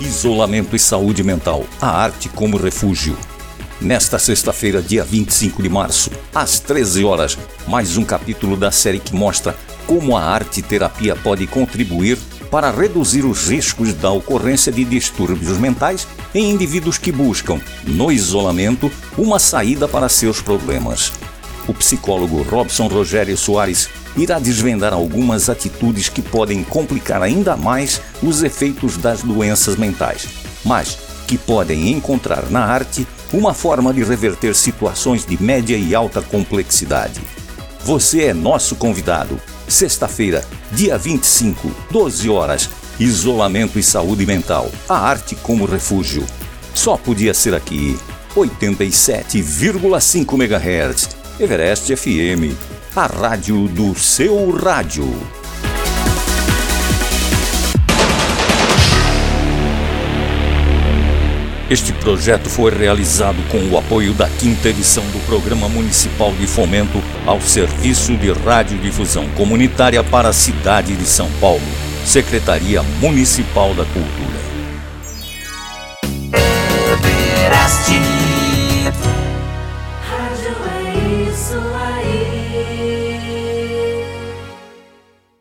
Isolamento e Saúde Mental, a arte como refúgio. Nesta sexta-feira, dia 25 de março, às 13 horas, mais um capítulo da série que mostra como a arte terapia pode contribuir para reduzir os riscos da ocorrência de distúrbios mentais em indivíduos que buscam, no isolamento, uma saída para seus problemas. O psicólogo Robson Rogério Soares irá desvendar algumas atitudes que podem complicar ainda mais os efeitos das doenças mentais, mas que podem encontrar na arte uma forma de reverter situações de média e alta complexidade. Você é nosso convidado. Sexta-feira, dia 25, 12 horas. Isolamento e saúde mental. A arte como refúgio. Só podia ser aqui. 87,5 MHz. Everest FM. A rádio do seu rádio. Este projeto foi realizado com o apoio da quinta edição do Programa Municipal de Fomento ao Serviço de Radiodifusão Comunitária para a cidade de São Paulo, Secretaria Municipal da Cultura. Rádio selain